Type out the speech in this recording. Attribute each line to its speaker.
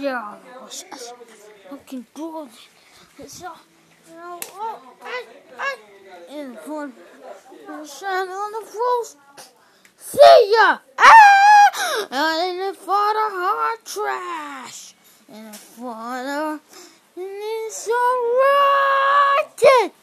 Speaker 1: Yeah, I was just fucking good. So, you know, oh, I, I, for the shining on the floor. See ya! Ah! And for the hard trash. And for the,